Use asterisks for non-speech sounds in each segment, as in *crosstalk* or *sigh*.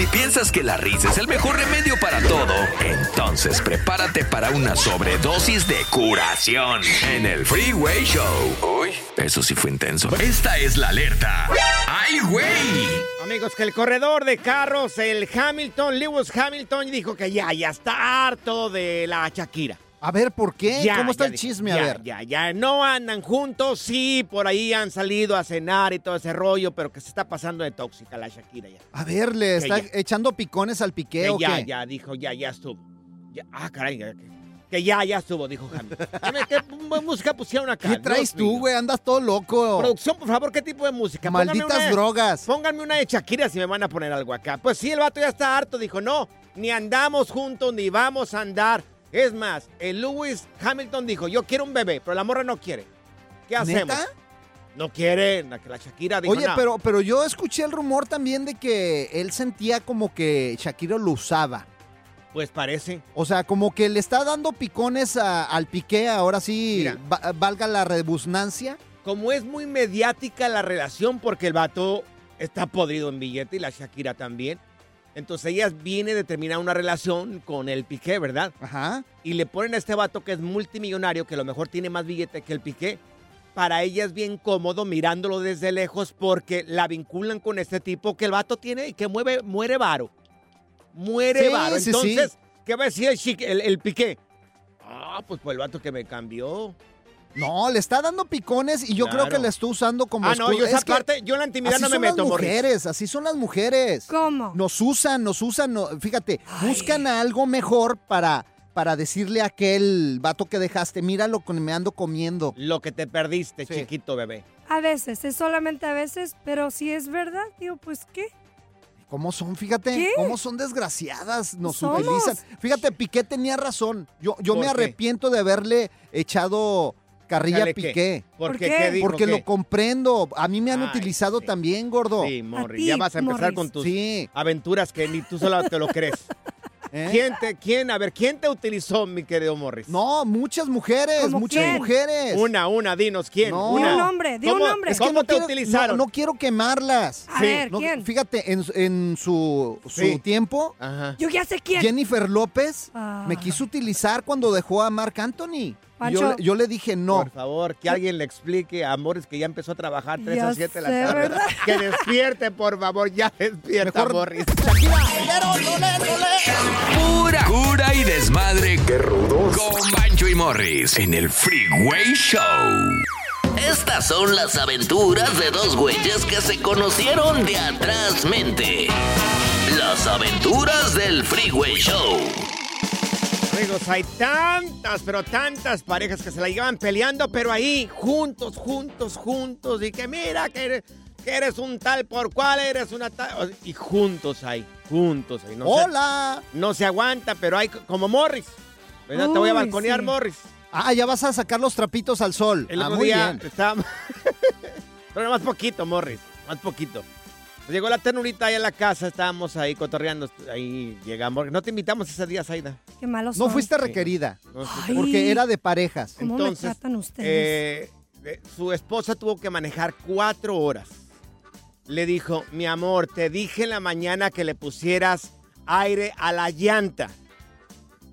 Si piensas que la risa es el mejor remedio para todo, entonces prepárate para una sobredosis de curación en el Freeway Show. Uy, eso sí fue intenso. Esta es la alerta. ¡Ay, güey! Amigos, que el corredor de carros, el Hamilton, Lewis Hamilton, dijo que ya, ya está harto de la Shakira. A ver, ¿por qué? Ya, ¿Cómo está ya el chisme? Ya, a ver. ya, ya, no andan juntos, sí, por ahí han salido a cenar y todo ese rollo, pero que se está pasando de tóxica la Shakira ya. A ver, ¿le está echando picones al piqué Que ya, qué? ya, dijo, ya, ya estuvo. Ah, caray, que, ya, ya estuvo, dijo Hamilton. ¿Qué, música pusieron acá? *laughs* ¿Qué traes tú, güey? Andas todo loco. Producción, por favor, ¿qué tipo de música? Pónganme Malditas una- drogas. Pónganme una de Shakira si me van a poner algo acá. Pues sí, el vato ya está harto. Dijo, no, ni andamos juntos, ni vamos a andar. Es más, el Lewis Hamilton dijo, yo quiero un bebé, pero la morra no quiere. ¿Qué hacemos? ¿Neta? No quiere, la, la Shakira dijo, Oye, "No". pero, pero yo escuché el rumor también de que él sentía como que Shakira lo usaba. Pues parece. O sea, como que le está dando picones a- al piqué, ahora sí, Mira. va- valga la rebusnancia. Como es muy mediática la relación, porque el vato está podrido en billete y la Shakira también. Entonces ella viene de terminar una relación con el Piqué, ¿verdad? Ajá. y le ponen a este vato que es multimillonario, que a lo mejor tiene más billete que el Piqué, para ella es bien cómodo mirándolo desde lejos porque la vinculan con este tipo que el vato tiene y que mueve, muere varo. Muere Sí, varo. sí, sí. Entonces, ¿qué va a decir el, el, el Piqué? Ah, pues pues el vato que me cambió. No, le está dando picones y yo Claro. creo que le está usando como Ah, no, escudo. yo esa Es parte, yo en la intimidad así no me son meto, las Morris. mujeres, así son las mujeres. ¿Cómo? Nos usan, nos usan, no- fíjate, buscan a algo mejor para, para decirle a aquel vato que dejaste, mira lo que me ando comiendo. Lo que te perdiste, Sí. chiquito bebé. A veces, es solamente a veces, pero si es verdad, digo, pues qué. ¿Cómo son? Fíjate, ¿Qué? cómo son desgraciadas, nos Somos. utilizan. Fíjate, Piqué tenía razón. Yo, yo ¿Por me qué? arrepiento de haberle echado carrilla a Dale, ¿qué? Piqué. ¿Por ¿Por qué? qué? ¿Qué dijo? Porque ¿Qué? lo comprendo. A mí me han Ay, utilizado sí. también, gordo. Sí, Morris. ti, Ya vas a empezar Morris. con tus Sí. aventuras que ni tú solo te lo crees. *laughs* ¿eh? ¿Quién te, quién, a ver, quién te utilizó, mi querido Morris? No, muchas mujeres, ¿Cómo muchas quién? mujeres. Una, una, dinos, ¿quién? No. Una. Di un nombre, di un ¿Cómo- nombre. Es que ¿Cómo te quiero, utilizaron? No, no quiero quemarlas. A Sí. ver, No, ¿quién? Fíjate, en, en su, su Sí. tiempo, Ajá. Yo ya sé quién. Jennifer López Ah. me quiso utilizar cuando dejó a Marc Anthony. Yo, le- yo le dije no. Por favor, que alguien le explique a Morris que ya empezó a trabajar 3 Ya a 7 de la tarde. ¿verdad? *laughs* Que despierte, por favor, ya despierta, Mejor- Morris. Pura cura y desmadre. ¡Qué rudos! Con Bancho y Morris en el Freeway Show. Estas son las aventuras de dos güeyes que se conocieron de atrás mente. Las aventuras del Freeway Show. Amigos, hay tantas, pero tantas parejas que se la llevan peleando, pero ahí, juntos, juntos, juntos. Y que mira que eres, que eres un tal por cual, eres una tal. Y juntos ahí, juntos ahí. No se- ¡Hola! no se aguanta, pero hay como Morris. ¿verdad? Te voy a balconear, sí. Morris. Ah, ya vas a sacar los trapitos al sol. El ah, muy día bien. estábamos- *laughs* Pero más poquito, Morris. Más poquito. Pues llegó la ternurita ahí a la casa, estábamos ahí cotorreando. Ahí llegamos. No te invitamos ese día, Zaida. Qué malos No son. fuiste requerida, No sé. Ay. porque era de parejas. ¿Cómo me tratan ustedes? eh, su esposa tuvo que manejar cuatro horas. Le dijo, mi amor, te dije en la mañana que le pusieras aire a la llanta.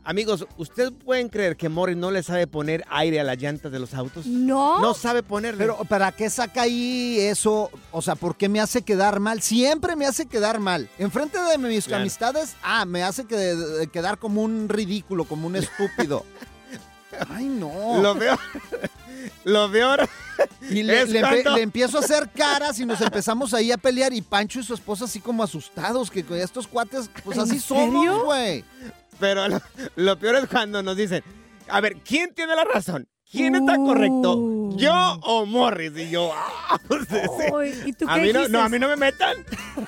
Amigos, ¿ustedes pueden creer que Morris no le sabe poner aire a las llantas de los autos? No. No sabe ponerle. Pero ¿para qué saca ahí eso? O sea, ¿por qué me hace quedar mal? Siempre me hace quedar mal. Enfrente de mis Claro. amistades, ah, me hace que- de- quedar como un ridículo, como un estúpido. *laughs* Ay, no. Lo peor, lo peor Y le, es le empe- cuando- le empiezo a hacer caras y nos empezamos ahí a pelear y Pancho y su esposa así como asustados, que con estos cuates, pues ¿En así serio? somos, güey. Pero lo, lo peor es cuando nos dicen, a ver, ¿quién tiene la razón? ¿Quién está Uh. correcto? ¿Yo o Morris? Y yo, ah, pues, ese- Ay, ¿Y tú a qué mí no, a mí no me metan.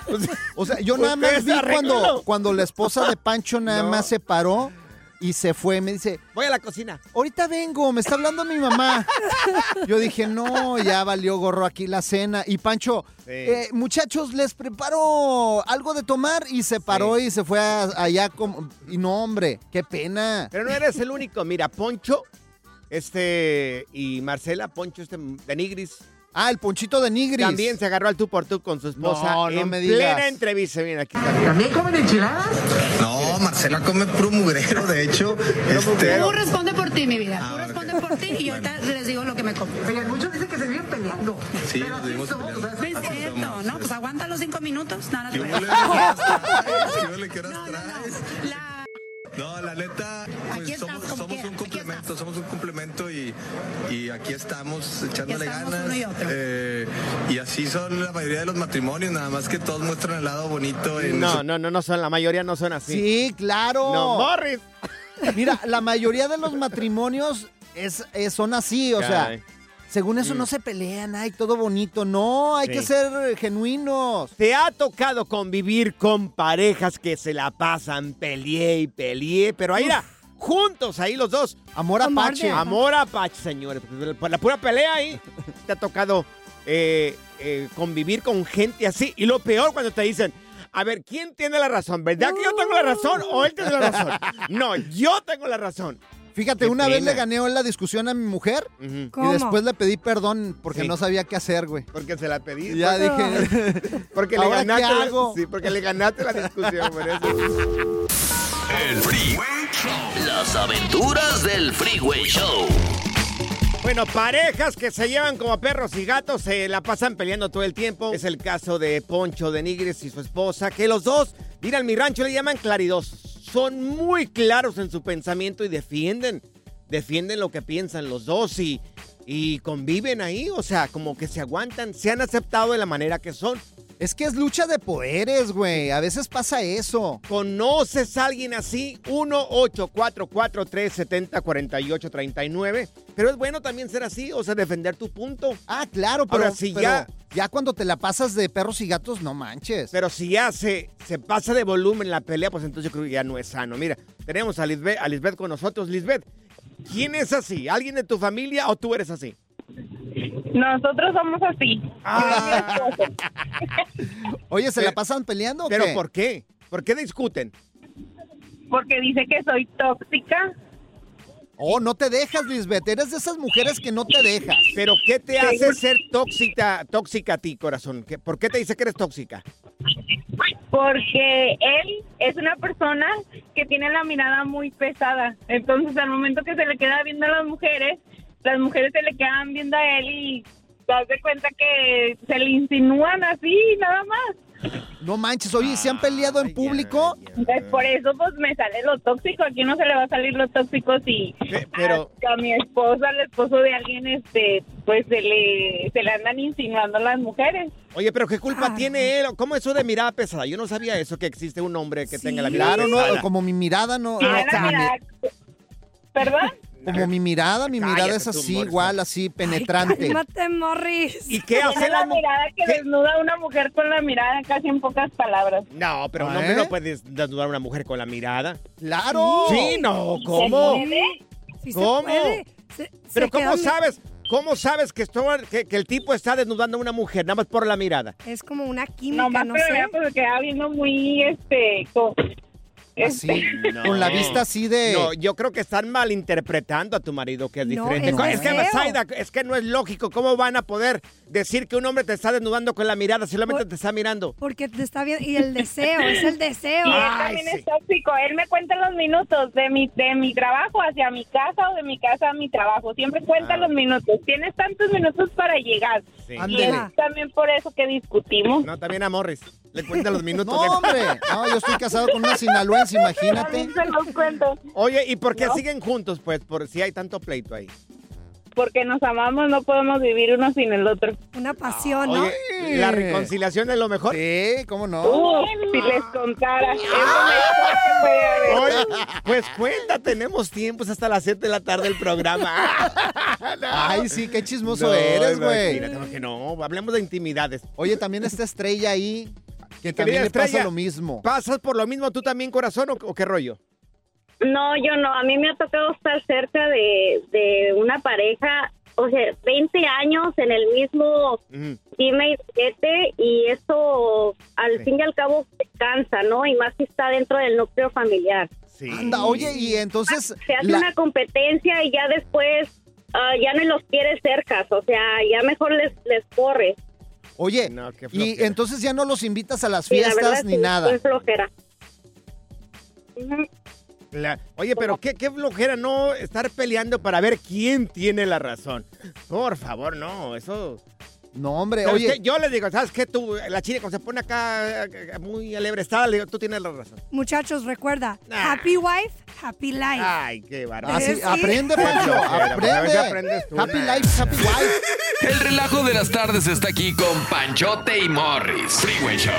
O sea, O sea, yo nada más vi cuando, cuando la esposa de Pancho nada No. más se paró y se fue. Me dice, voy a la cocina. ahorita vengo, me está hablando mi mamá. Yo dije, no, ya valió gorro aquí la cena. Y Pancho, Sí. eh, muchachos, les preparo algo de tomar y se paró Sí. y se fue a- allá como... Y no, hombre, qué pena. Pero no eres el único. Mira, Poncho, este, y Marcela, Poncho, este, de Nigris, Ah, el ponchito de Nigris. también se agarró al tú por tú con su esposa No, no en me plena digas. entrevista. Mira, aquí está. ¿También comen enchiladas? No, Marcela come puro mugrero, de hecho. este. Tú responde por ti, mi vida. Ah, Tú responde por ti y yo ahorita les digo lo que me como. Oigan, muchos dicen que se viven peleando. Sí, Pero nos vivimos peleando. o sea, No es así cierto, somos. ¿no? Pues aguanta los cinco minutos. No, no. No. La- neta, pues somos, somos un complemento, somos un complemento y, y aquí estamos echándole estamos ganas. uno y otro. Eh, y así son la mayoría de los matrimonios, nada más que todos muestran el lado bonito. En No, su- no, no, no son, la mayoría no son así. Sí, claro. No, Morris. Mira, la mayoría de los matrimonios es, es- son así, o sea. Según eso Mm. no se pelean, ay, todo bonito. No, hay Sí. que ser genuinos. ¿Te ha tocado convivir con parejas que se la pasan peleé y peleé? Pero ahí era, juntos ahí los dos. Amor apache. Amor apache, señores. Por la pura pelea ahí. *laughs* Te ha tocado eh, eh, convivir con gente así. Y lo peor cuando te dicen, a ver, ¿quién tiene la razón? ¿Verdad que yo tengo la razón o él tiene la razón? *laughs* No, yo tengo la razón. Fíjate, Qué una vez le gané en la discusión a mi mujer y después le pedí perdón porque Sí. no sabía qué hacer, güey. Porque se la pedí. Y ya porque, dije, *laughs* porque le ¿ahora qué ganaste. la- hago? sí, porque le ganaste la discusión, por eso. El Freeway Show. Las aventuras del Freeway Show. Bueno, parejas que se llevan como perros y gatos se la pasan peleando todo el tiempo. Es el caso de Poncho de Nigris y su esposa, que los dos, mira, en mi rancho le llaman claridosos. Son muy claros en su pensamiento y defienden, defienden lo que piensan los dos y conviven ahí. O sea, como que se aguantan, se han aceptado de la manera que son. Es que es lucha de poderes, güey. A veces pasa eso. ¿Conoces a alguien así? 1-844-370-4839. Pero es bueno también ser así, o sea, defender tu punto. Ah, claro, pero, Ahora, si pero ya- ya cuando te la pasas de perros y gatos, no manches. Pero si ya se, se pasa de volumen la pelea, pues entonces yo creo que ya no es sano. Mira, tenemos a Lisbeth, a Lisbeth con nosotros. Lisbeth, ¿quién es así? ¿Alguien de tu familia o tú eres así? Nosotros somos así. Ah, *laughs* Oye, ¿se Pero- la pasan peleando o ¿Pero qué? por qué? ¿Por qué discuten? Porque dice que soy tóxica. Oh, no te dejas, Lisbeth. Eres de esas mujeres que no te dejas. ¿Pero qué te hace ser tóxica, tóxica a ti, corazón? ¿Qué- ¿Por qué te dice que eres tóxica? Porque él es una persona que tiene la mirada muy pesada. Entonces, al momento que se le queda viendo a las mujeres, las mujeres se le quedan viendo a él y te das de cuenta que se le insinúan así, nada más. No manches, oye, ¿se han peleado en público? Entonces, por eso, pues, me sale lo tóxico. Aquí no se le va a salir lo tóxico si Pe- pero- a, mi esposa, al esposo de alguien, este, pues, se le, se le andan insinuando las mujeres. Oye, pero ¿qué culpa Claro. tiene él? ¿Cómo eso de mirada pesada? Yo no sabía eso, que existe un hombre que tenga la mirada Claro, no, como mi mirada no. No, la mirada, ¿Perdón? Como mi mirada, mi mirada es así, Morris. igual, así, penetrante. Cálmate, Morris. ¿Y qué hace Tiene la mirada que qué? desnuda a una mujer con la mirada casi en pocas palabras. No, pero un ¿Eh? hombre no puede desnudar a una mujer con la mirada. ¡Claro! Sí, no, ¿cómo? ¿Se puede? Sí se ¿Cómo? puede. Se- Pero se ¿cómo sabes? ¿Cómo sabes que, esto- que, que el tipo está desnudando a una mujer nada más por la mirada? Es como una química, Nomás no pero sé. vea, pues se queda viendo muy, este, co- Así, este, No. con la vista así de... No, yo creo que están malinterpretando a tu marido, que es No, diferente. es es, que, deseo. Zaida, es que no es lógico. ¿Cómo van a poder decir que un hombre te está desnudando con la mirada si solamente Por- te está mirando? Porque te está bien. Y el deseo, es el deseo. Y él Ay, también sí. es tóxico. Él me cuenta los minutos de mi, de mi trabajo hacia mi casa o de mi casa a mi trabajo. Siempre cuenta Ah. los minutos. Tienes tantos minutos para llegar. Sí. Y es también por eso que discutimos. No, también a Morris. Le cuenta los minutos. No, de- hombre. No, yo estoy casado con una sinaloense, imagínate. *laughs* Se los cuento. Oye, ¿y por qué No. siguen juntos? Pues, por si hay tanto pleito ahí. Porque nos amamos, no podemos vivir uno sin el otro. Una pasión, ¿no? Oye, la reconciliación es lo mejor. Sí, ¿cómo no? Si les contara, es lo mejor que puede haber. Oye, pues cuenta, tenemos tiempos hasta las 7 de la tarde del programa. *laughs* Ay, sí, qué chismoso No, eres, güey. imagínate, que no, hablemos de intimidades. Oye, también esta estrella ahí, que también le pasa lo mismo. ¿Pasas por lo mismo tú también, corazón, o, o qué rollo? No, yo no. A mí me ha tocado estar cerca de, de una pareja, o sea, 20 años en el mismo Ujú. teammate este, y eso al Sí. fin y al cabo cansa, ¿no? Y más si está dentro del núcleo familiar. Sí. Anda, oye, y entonces... Se hace la- una competencia y ya después ah, ya no los quiere cercas, o sea, ya mejor les, les corre. Oye, No, y entonces ya no los invitas a las Sí, la verdad fiestas ni sí, nada. es flojera. La- Oye, pero qué, qué flojera no estar peleando para ver quién tiene la razón. Por favor, no, eso... No, hombre, Pero es oye, que yo le digo, ¿sabes qué? Tú, la china cuando se pone acá eh, muy alebrestada, le digo, tú tienes la razón. Muchachos, recuerda, Nah. happy wife, happy life. Ay, qué bárbaro. así, sí. aprende, Pancho, pues, a ver si aprende. aprendes tú. Happy life, happy life. El relajo de las tardes está aquí con Panchote y Morris. Freeway Show.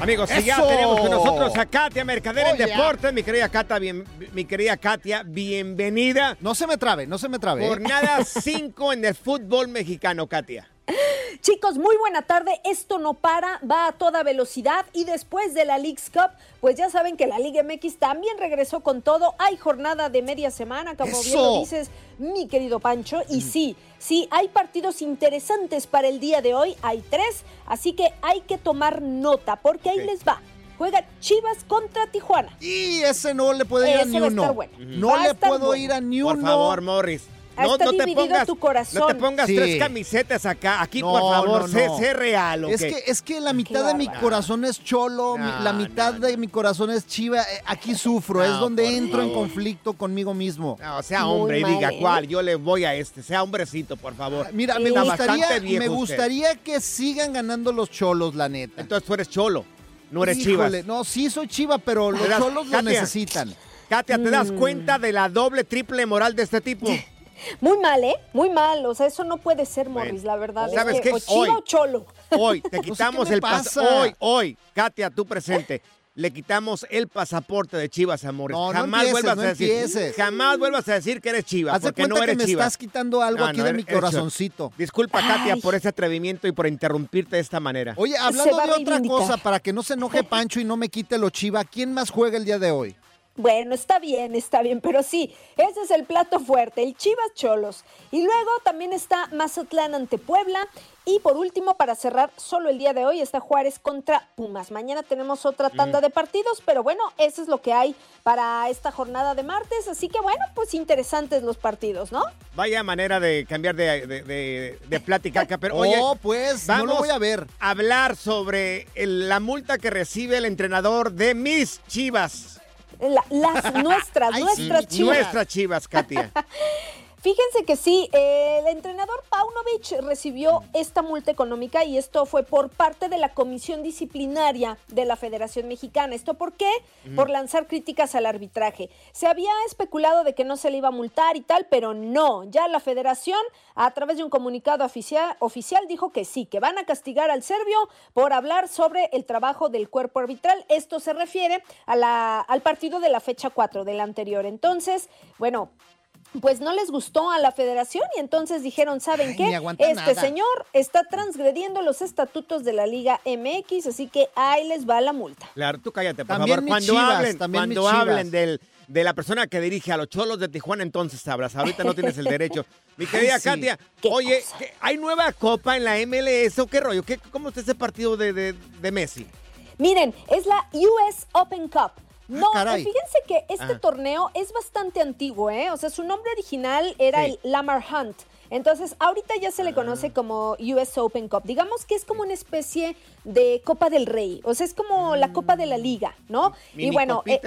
Amigos, si ya tenemos con nosotros a Katia Mercader en. Deportes, mi querida Katia, bien- mi querida Katia, bienvenida. No se me trabe, no se me trabe. ¿eh? Jornada *laughs* 5 en el fútbol mexicano, Katia. Chicos, muy buena tarde. Esto no para, va a toda velocidad y después de la League's Cup, pues ya saben que la Liga MX también regresó con todo. Hay jornada de media semana, como bien lo dices, mi querido Pancho. Y sí, sí, hay partidos interesantes para el día de hoy. Hay tres, así que hay que tomar nota porque ahí les va. Juega Chivas contra Tijuana. Y ese no le puede ir a ni va a uno. estar bueno. No Va le puedo bueno. ir a ni Por uno. favor, Morris. No, está no te pongas, tu corazón. no te pongas Sí. tres camisetas acá. Aquí, No, por favor, no, sé, no. sé real. ¿ok? Es que, es que la mitad de mi corazón es cholo, mi- la mitad de mi corazón es chiva. Eh, Aquí sufro, es donde entro en conflicto conmigo mismo. No, sea hombre y diga mal, ¿eh? cuál. Yo le voy a este. Sea hombrecito, por favor. Mira, me gustaría, me usted. gustaría que sigan ganando los cholos, la neta. Entonces tú eres cholo, no eres chivas. No, sí soy chiva, pero los ¿Te das- cholos lo necesitan. Katia, ¿te das Mm. cuenta de la doble, triple moral de este tipo? Muy mal, ¿eh? Muy mal. O sea, eso no puede ser, Morris, la verdad. ¿Sabes es que qué? o chiva Hoy- o cholo. Hoy te *laughs* No sé quitamos el pasaporte. pasa. Hoy, hoy, Katia, tú presente. Le quitamos el pasaporte de Chivas a Morris. No, no jamás empieces, vuelvas no a decir. empieces. Jamás vuelvas a decir que eres Chivas, Haz porque cuenta no que eres me Chivas. estás quitando algo No, aquí no, de mi corazoncito. Disculpa, Katia, Ay. por ese atrevimiento y por interrumpirte de esta manera. Oye, hablando de otra cosa, para que no se enoje *laughs* Pancho y no me quite lo chiva, ¿quién más juega el día de hoy? Bueno, está bien, está bien, pero sí, ese es el plato fuerte, el Chivas Cholos. Y luego también está Mazatlán ante Puebla. Y por último, para cerrar, solo el día de hoy está Juárez contra Pumas. Mañana tenemos otra tanda de partidos, pero bueno, eso es lo que hay para esta jornada de martes. Así que bueno, pues interesantes los partidos, ¿no? Vaya manera de cambiar de, de, de- de plática acá, pero *laughs* oye, oh, pues, no lo vamos voy a ver. a hablar sobre el- la multa que recibe el entrenador de mis Chivas. La- las *laughs* nuestras, Ay, nuestras sí, Chivas. Nuestras Chivas, Katia. *laughs* Fíjense que sí, el entrenador Paunovic recibió esta multa económica y esto fue por parte de la Comisión Disciplinaria de la Federación Mexicana. ¿Esto por qué? Por lanzar críticas al arbitraje. Se había especulado de que no se le iba a multar y tal, pero no. Ya la federación, a través de un comunicado oficial, oficial dijo que sí, que van a castigar al serbio por hablar sobre el trabajo del cuerpo arbitral. Esto se refiere a la- al partido de la fecha 4 del anterior. Entonces, bueno, pues no les gustó a la federación y entonces dijeron, ¿saben Ay, qué? Este nada. señor está transgrediendo los estatutos de la Liga MX, así que ahí les va la multa. Claro, tú cállate, por También favor. Cuando Chivas, hablen, también cuando hablen del, de la persona que dirige a los cholos de Tijuana, entonces sabrás. Ahorita no tienes el *laughs* derecho. Mi querida Ay, sí. Katia, Qué oye, cosa. ¿qué- ¿hay nueva copa en la MLS o qué rollo? ¿Qué, ¿Cómo está ese partido de, de- de Messi? Miren, es la US Open Cup. No, caray. fíjense que este Ah. torneo es bastante antiguo, ¿eh? O sea, su nombre original era Sí. el Lamar Hunt. Entonces, ahorita ya se le Ah. conoce como US Open Cup. Digamos que es como una especie de Copa del Rey. O sea, es como la Copa de la Liga, ¿no? Mini y bueno, eh,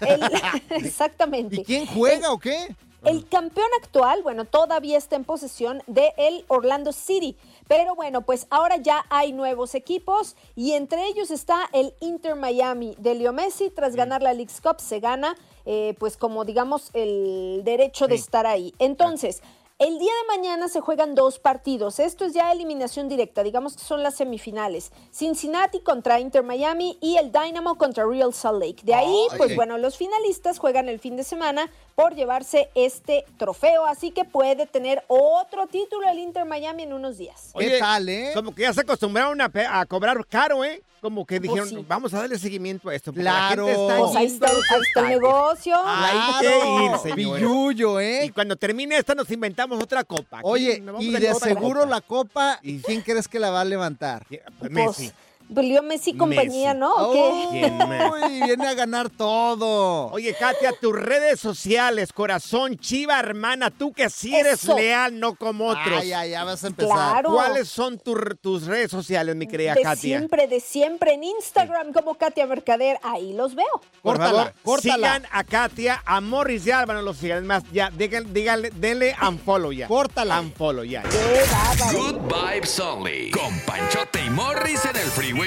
el- *laughs* *laughs* exactamente. ¿Y quién juega o qué? El campeón actual, bueno, todavía está en posesión de el Orlando City. Pero bueno, pues ahora ya hay nuevos equipos y entre ellos está el Inter Miami de Leo Messi. Tras ganar la League's Cup se gana, eh, pues como digamos, el derecho de estar ahí. Entonces, el día de mañana se juegan dos partidos. Esto es ya eliminación directa, digamos que son las semifinales. Cincinnati contra Inter Miami y el Dynamo contra Real Salt Lake. De ahí, Ay. pues bueno, los finalistas juegan el fin de semana por llevarse este trofeo, así que puede tener otro título el Inter Miami en unos días. ¿Qué tal, eh? Como que ya se acostumbraron a, cobrar caro, ¿eh? Como que dijeron, sí. vamos a darle seguimiento a esto. Claro. La gente está Pues ahí está, ahí el negocio. Hay que Claro, ir, señores. Billullo, Y ¿eh? cuando termine esta nos inventamos otra copa. Oye, nos vamos y a de seguro copa. la copa, Y- ¿quién crees que la va a levantar? Pues Pues, Messi. Leo Messi compañía, Messi. ¿no? ¿O qué? ¿Quién *laughs* más? Uy, viene a ganar todo. Oye, Katia, tus redes sociales, corazón, chiva, hermana, tú que sí eres Eso. leal, no como otros. Ay, ay, ya vas a empezar. Claro. ¿Cuáles son tu- tus redes sociales, mi querida de Katia? siempre, de siempre. En Instagram como Katia Mercader, ahí los veo. Por Córtala, favor, córtala. sigan a Katia, a Morris y Álvaro los sigan. Es más, ya, díganle, díganle, denle unfollow ya. Córtala. Unfollow ya. Qué bárbaro. Good Vibes Only. Con Panchote y Morris en el Freeway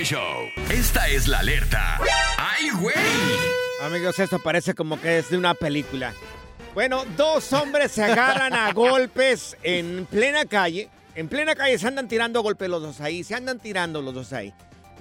Esta es la alerta. ¡Ay, güey! Amigos, esto parece como que es de una película. Bueno, dos hombres se agarran a golpes en plena calle. En plena calle se andan tirando golpes los dos ahí, se andan tirando los dos ahí.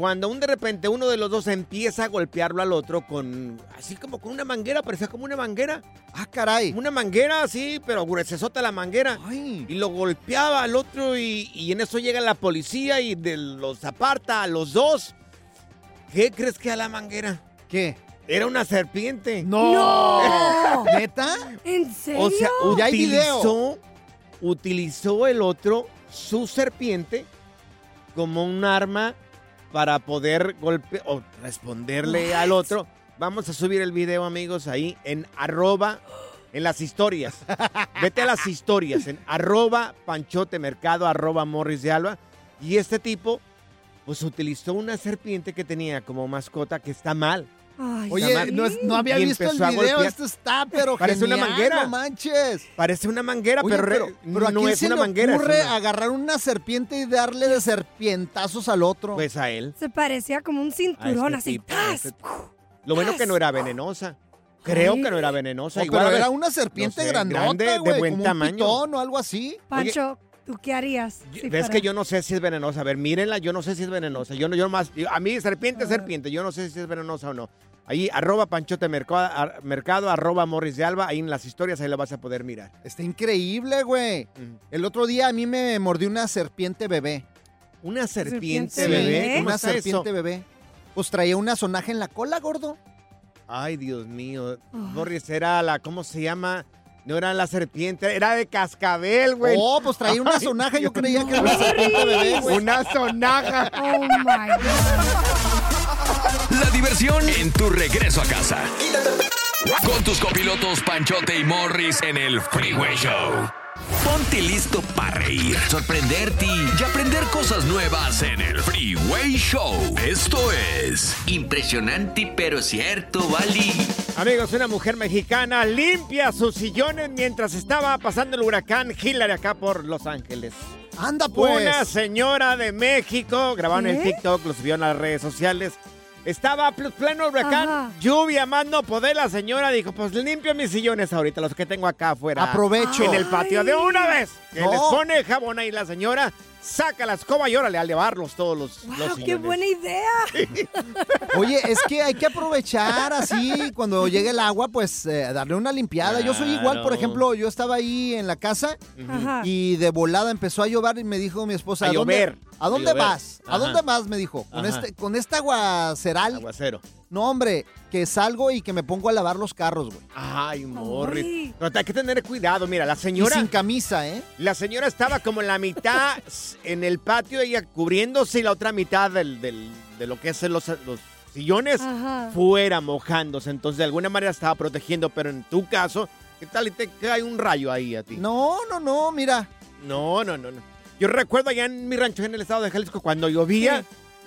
Cuando un de repente uno de los dos empieza a golpearlo al otro con, así como con una manguera, parecía como una manguera. Ah, caray. Una manguera así, pero se sota la manguera. Ay. Y lo golpeaba al otro y, y en eso llega la policía y de los aparta a los dos. ¿Qué crees que a la manguera? ¿Qué? Era una serpiente. ¡No! *laughs* ¿Neta? ¿En serio? O sea, Ya hay video. utilizó, utilizó el otro su serpiente como un arma para poder golpear o responderle al otro. Vamos a subir el video, amigos, ahí en arroba en las historias. Vete a las historias en arroba panchote mercado, arroba morris de alba. Y este tipo, pues utilizó una serpiente que tenía como mascota que está mal. Ay, Oye, no, es- no había Y visto el video, esto está, pero Parece una manguera. no manches. Parece una manguera, Oye, pero, pero, pero ¿a no es se una le manguera. es ocurre una- agarrar una serpiente y darle de serpientazos al otro? Pues a él. Se parecía como un a cinturón este así. tipo, este- Lo bueno que no era venenosa. Creo Ay. que no era venenosa. No, Igual, pero era una serpiente no sé, grandota, grande, de buen como tamaño. un pitón o algo así. Pancho, ¿tú qué harías? si Ves que yo no sé si es venenosa. A ver, mírenla, yo no sé si es venenosa. Yo no, yo más, a mí serpiente, serpiente, yo no sé si es venenosa o no. Ahí, arroba panchote mercado, ar- mercado, arroba morris de alba, ahí en las historias, ahí la vas a poder mirar. Está increíble, güey. El otro día a mí me mordió una serpiente bebé. ¿Una serpiente, ¿Serpiente bebé? Una está serpiente eso? bebé. Pues traía una sonaja en la cola, gordo. Ay, Dios mío. Morris era la, ¿cómo se llama? No era la serpiente, era de cascabel, güey. Oh, pues traía una Ay, sonaja. Yo creía que era una serpiente bebé, güey. *laughs* Una sonaja. Oh my God. La diversión en tu regreso a casa. Con tus copilotos Panchote y Morris en el Freeway Show. Ponte listo para reír, sorprenderte y aprender cosas nuevas en el Freeway Show. Esto es Impresionante pero cierto, Bali. Amigos, una mujer mexicana limpia sus sillones mientras estaba pasando el huracán Hillary acá por Los Ángeles. Anda, pues. Una señora de México, grabaron en ¿Qué? TikTok, lo subió en las redes sociales. Estaba pleno huracán, Ajá. lluvia, más no poder. La señora dijo, pues limpio mis sillones ahorita, los que tengo acá afuera. Aprovecho. En el patio de una vez. Que No. les pone el jabón ahí la señora, saca la escoba y órale a llevarlos todos los, los Wow, sillones. qué buena idea. *laughs* Oye, es que hay que aprovechar así cuando llegue el agua, pues eh, darle una limpiada. Yo soy igual, por ejemplo, yo estaba ahí en la casa Ajá. y de volada empezó a llover y me dijo mi esposa, A ¿a dónde, llover. ¿a dónde A llover. vas? ¿A dónde vas? Me dijo, con Ajá. este, con esta aguaceral. Aguacero. No, hombre, que salgo y que me pongo a lavar los carros, güey. Ay, Morris. Pero hay que tener cuidado. Mira, la Y señora... sin camisa, ¿eh? La señora estaba como en la mitad *laughs* en el patio, ella cubriéndose y la otra mitad del, del- de lo que es los, los sillones Ajá. fuera mojándose. Entonces, de alguna manera estaba protegiendo, pero en tu caso, ¿qué tal y te cae un rayo ahí a ti? No, no, no, mira. no, no, no. no. Yo recuerdo allá en mi rancho en el estado de Jalisco, cuando llovía,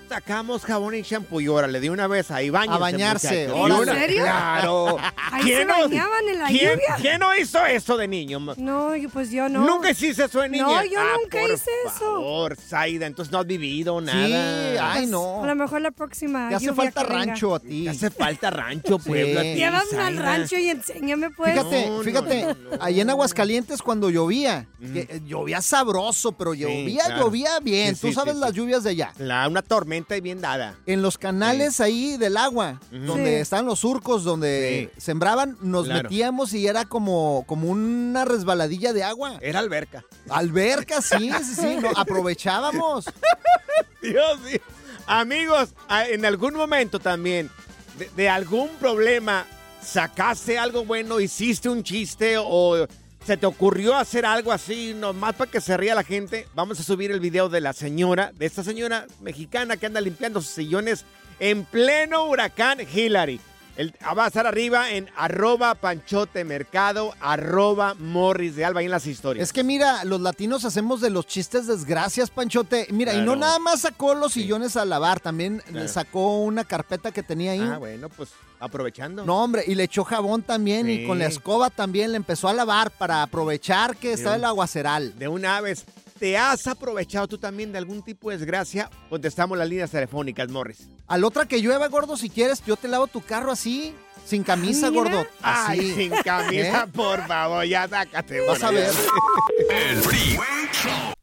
sacamos jabón y shampoo y órale, de una vez ahí bañarse. A bañarse, ¿En serio? Claro. *laughs* Ahí se no- bañaban en la quién- lluvia. ¿Quién no hizo eso de niño? No, pues yo no. ¿Nunca hiciste eso de niña? No, yo Ah, nunca por hice eso. favor, Zaida, entonces no has vivido nada. Sí, ay, Pues, no. A lo mejor la próxima. Te hace falta que venga. rancho a ti. Te hace falta rancho, Puebla. a ti, Llévame al rancho y enséñame, pues. Fíjate, No, fíjate, no, no. ahí en Aguascalientes cuando llovía, que, eh, llovía sabroso, pero llovía, claro. llovía bien. Sí, Tú sí, sabes sí, las sí. lluvias de allá. La, una tormenta y bien dada. En los canales ahí del agua, donde Sí. están los surcos, donde sembraban, nos Claro. metíamos y era como, como una resbaladilla de agua. Era alberca. Alberca, sí, sí, sí, no, aprovechábamos. *laughs* Dios mío. Amigos, en algún momento también, de, de algún problema, sacaste algo bueno, hiciste un chiste o se te ocurrió hacer algo así, nomás para que se ría la gente. Vamos a subir el video de la señora, de esta señora mexicana que anda limpiando sus sillones en pleno huracán Hillary. El, va a estar arriba en arroba panchote mercado, arroba morris de alba ahí en las historias. Es que mira, los latinos hacemos de los chistes desgracias, Panchote. Mira, y no nada más sacó los sillones a lavar, también le sacó una carpeta que tenía ahí. Ah, bueno, pues aprovechando. No, hombre, y le echó jabón también y con la escoba también le empezó a lavar para aprovechar que está Sí. el aguaceral. De una vez, ¿te has aprovechado tú también de algún tipo de desgracia? Contestamos las líneas telefónicas, Morris. Al otra que llueva, gordo, si quieres, yo te lavo tu carro así, sin camisa, mira. gordo. Así. Ay, sin camisa, ¿Eh? por favor, ya sácate. Vas a bueno, ver. el Freeway Show.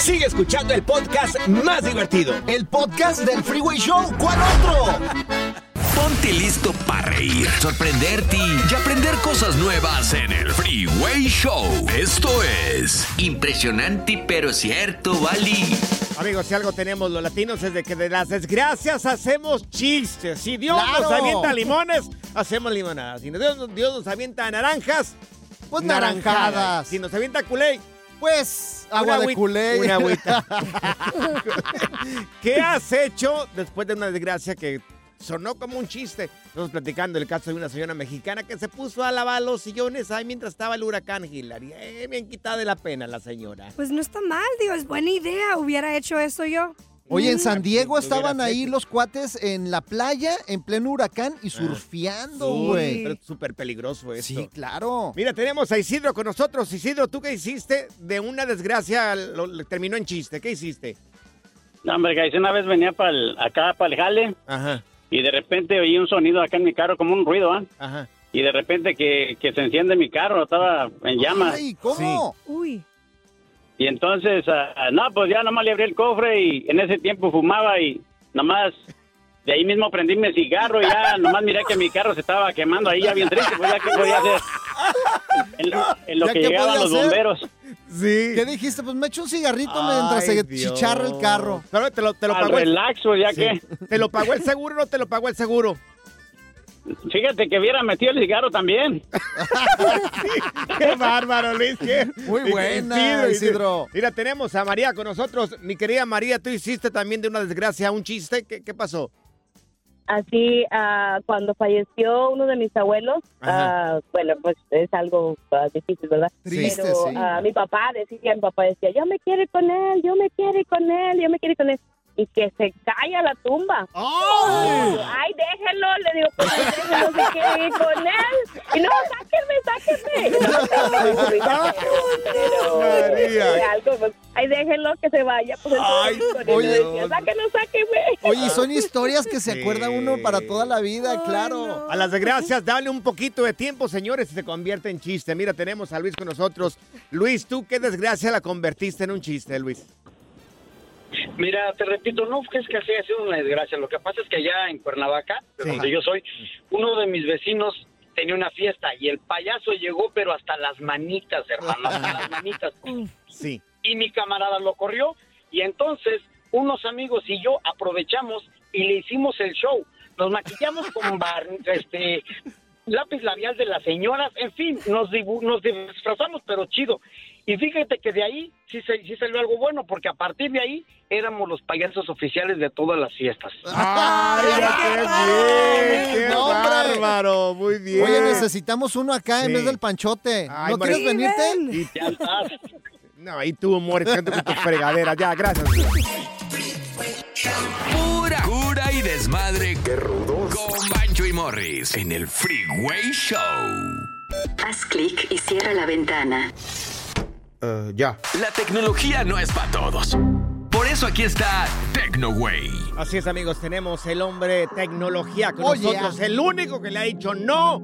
Sigue escuchando el podcast más divertido. El podcast del Freeway Show. ¿Cuál otro? Ponte listo para reír, sorprenderte y aprender cosas nuevas en el Freeway Show. Esto es Impresionante pero cierto, Bali. Amigos, si algo tenemos los latinos es de que de las desgracias hacemos chistes. Si Dios Claro. nos avienta limones, hacemos limonadas. Si Dios, Dios nos avienta naranjas, Pues naranjadas. Si nos avienta culé, Pues una agua de culé. Una agüita. *laughs* ¿Qué has hecho después de una desgracia que sonó como un chiste? Estamos platicando el caso de una señora mexicana que se puso a lavar los sillones ahí mientras estaba el huracán Hillary. Eh, bien quitada de la pena la señora. Pues no está mal, digo, es buena idea. Hubiera hecho eso yo. Oye, en Mm. San Diego estaban ahí los cuates en la playa en pleno huracán y surfeando, Sí, güey. pero es súper peligroso esto. Sí, claro. Mira, tenemos a Isidro con nosotros. Isidro, ¿tú qué hiciste de una desgracia? Lo, lo- terminó en chiste. ¿Qué hiciste? No, hombre, que una vez venía para acá para el jale Ajá, y de repente oí un sonido acá en mi carro, como un ruido, ¿ah? ajá. Y de repente que, que se enciende mi carro, estaba en llamas. Ay, ¿cómo? Uy. Y entonces, ah, no, pues ya nomás le abrí el cofre y en ese tiempo fumaba y nomás de ahí mismo prendí mi cigarro y ya nomás miré que mi carro se estaba quemando ahí ya bien triste, pues ya que podía hacer. En lo, en lo ¿Ya que llegaban los hacer? bomberos. Sí. ¿Qué dijiste? Pues me echo un cigarrito mientras Ay, se Dios. chicharra el carro. Pero te lo, te lo pagó el, relax, pues ya Sí. que. ¿Te lo pagó el seguro o no te lo pagó el seguro? Fíjate que hubiera metido el cigarro también. *laughs* ¡Qué bárbaro, Luis! qué- Muy buena, Isidro. Mira, tenemos a María con nosotros. Mi querida María, tú hiciste también de una desgracia un chiste. ¿Qué, qué pasó? Así, ah, cuando falleció uno de mis abuelos, ah, bueno, pues es algo ah, difícil, ¿verdad? Triste, Pero sí. mi papá decía, mi papá decía, yo me quiero ir con él, yo me quiero ir con él, yo me quiero ir con él. Y que se cae a la tumba. ¡Ay! Ay, déjenlo, le digo, pues déjenlo, se quiere ir con él. Y no, sáquenme, sáquenme. Pero, María. eh, algo, pues, ay, déjenlo que se vaya. Pues Ay, entonces, con él, oye. le decía, sáquenlo, sáquenme. Oye, y son historias que se Sí. acuerda uno para toda la vida, claro. A las desgracias, dale un poquito de tiempo, señores, y se convierte en chiste. Mira, tenemos a Luis con nosotros. Luis, ¿tú qué desgracia la convertiste en un chiste, Luis? Mira, te repito, no es que haya sido una desgracia. Lo que pasa es que allá en Cuernavaca, de Sí. donde yo soy, uno de mis vecinos tenía una fiesta y el payaso llegó, pero hasta las manitas, hermano, hasta las *laughs* manitas. Sí. Y mi camarada lo corrió y entonces unos amigos y yo aprovechamos y le hicimos el show. Nos maquillamos con *laughs* bar- este lápiz labial de las señoras, en fin, nos, nos disfrazamos, pero chido. Y fíjate que de ahí sí, se- sí salió algo bueno, porque a partir de ahí éramos los payasos oficiales de todas las fiestas. ¡Ay, qué bien! ¡Qué No, bárbaro! Muy bien. Oye, necesitamos uno acá en vez del panchote. Ay, ¿No quieres venirte? Y- Ya estás. No, y tú, amor, con tu fregadera. Ya, gracias. Pura cura y desmadre. ¡Qué rudos! Con Bancho y Morris en el Freeway Show. Haz clic y cierra la ventana. Ya. La tecnología no es para todos. Por eso aquí está TecnoWay. Así es, amigos, tenemos el hombre tecnología con Oh, nosotros, yeah. el único que le ha dicho no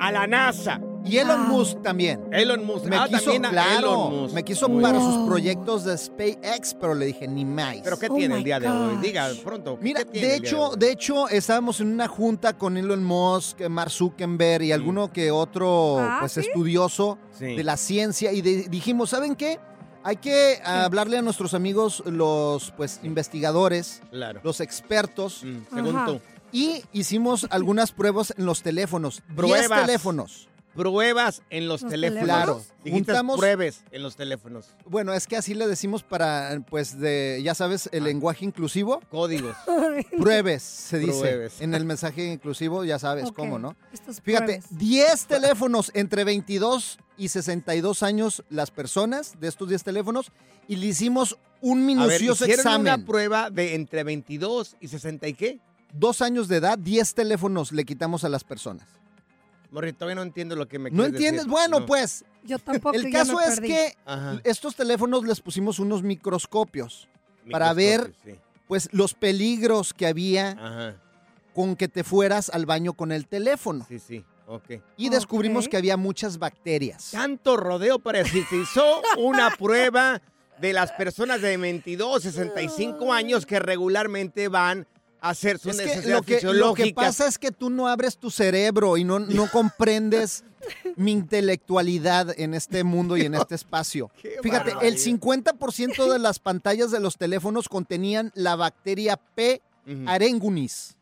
a la NASA. Y Elon Musk también. Elon Musk. Me Ah, quiso, también claro, Elon Musk. me quiso Muy para bien. sus proyectos de SpaceX, pero le dije ni más. ¿Pero qué Oh tiene el día de hoy? Diga pronto. Mira, ¿qué tiene de hecho, hoy? de hecho, estábamos en una junta con Elon Musk, Mark Zuckerberg y alguno que otro Ah, pues ¿sí? estudioso Sí. de la ciencia y de- dijimos, ¿saben qué? Hay que hablarle a nuestros amigos, los pues investigadores, Claro. los expertos. según Ajá. tú. Y hicimos *laughs* algunas pruebas en los teléfonos. 10 Pruebas. teléfonos. Pruebas en los, ¿Los teléfonos. teléfonos? Claro. Dijiste Juntamos- pruebes en los teléfonos. Bueno, es que así le decimos para, pues, de, ya sabes, el lenguaje inclusivo. Códigos. *laughs* Pruebes, se dice. Pruebes. En el mensaje inclusivo, ya sabes Ok, cómo, ¿no? estos Fíjate, pruebes. 10 teléfonos entre 22 y 62 años las personas de estos 10 teléfonos y le hicimos un A ver, minucioso hicieron examen. una prueba de entre 22 y 60 y qué? Dos años de edad, 10 teléfonos le quitamos a las personas. Morri, todavía no entiendo lo que me ¿No entiendes? decir. Bueno, No. pues, Yo tampoco. el ya caso me es perdí. que Ajá. estos teléfonos les pusimos unos microscopios para ver, sí. pues, los peligros que había Ajá. con que te fueras al baño con el teléfono. Sí, sí. Ok. Y descubrimos que había muchas bacterias. Tanto rodeo para decir, se hizo una *laughs* prueba de las personas de 22, 65 años que regularmente van hacer sus Es que necesidades lo que, lo que pasa es que tú no abres tu cerebro y no, no comprendes *laughs* mi intelectualidad en este mundo y en este espacio. Qué Fíjate, el barbaridad. 50% de las pantallas de los teléfonos contenían la bacteria P. Ujú. arengunis.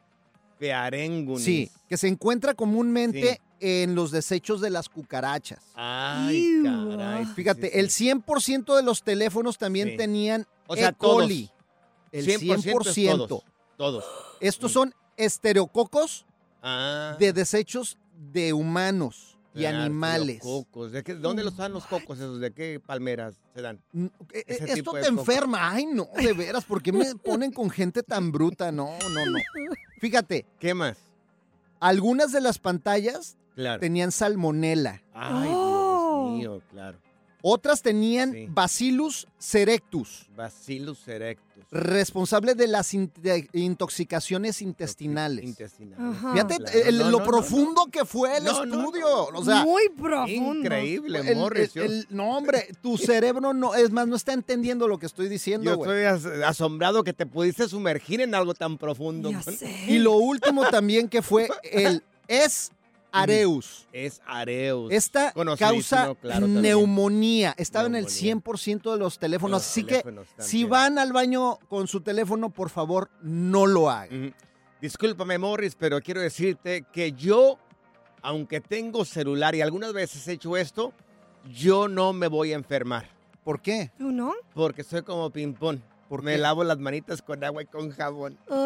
De arengunis. Sí, que se encuentra comúnmente Sí. en los desechos de las cucarachas. Ay, caray. Fíjate, sí, sí. el 100% de los teléfonos también Sí. tenían O sea, E. coli. todos. El 100% 100%. es todos. Todos. Estos son estereococos Ah. de desechos de humanos y claro, animales. Cocos. ¿De qué- ¿Dónde los dan los cocos esos? ¿De qué palmeras se dan? Mm, eh, Ese Esto tipo te enferma. Ay, no, de veras, ¿por qué me *laughs* ponen con gente tan bruta? No, no, no. Fíjate, ¿Qué más? algunas de las pantallas Claro. tenían salmonela. Ay, Oh. Dios mío, claro. Otras tenían Sí. Bacillus cerectus, Bacillus erectus. responsable de las intoxicaciones intestinales. Intestinales. Ajá. Fíjate Claro, el- no, lo no, no, profundo que fue el No, no, estudio. O sea, Muy profundo. Increíble, el- Morris. el- yo- el- no, hombre, tu cerebro no, es más, no está entendiendo lo que estoy diciendo, Yo estoy as- asombrado que te pudiste sumergir en algo tan profundo. Ya sé. Y lo último también que fue el *laughs* es areus. Es Areus. Esta causa claro, neumonía. Estaba en el Neumonía. 100% de los teléfonos. Los Así teléfonos que si van al baño con su teléfono, por favor, no lo hagan. Discúlpame, Morris, pero quiero decirte que yo, aunque tengo celular y algunas veces he hecho esto, yo no me voy a enfermar. ¿Por qué? ¿Tú no? Porque soy como ping-pong. ¿Por me lavo las manitas con agua y con jabón. Ah,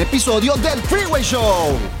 episodio del Freeway Show.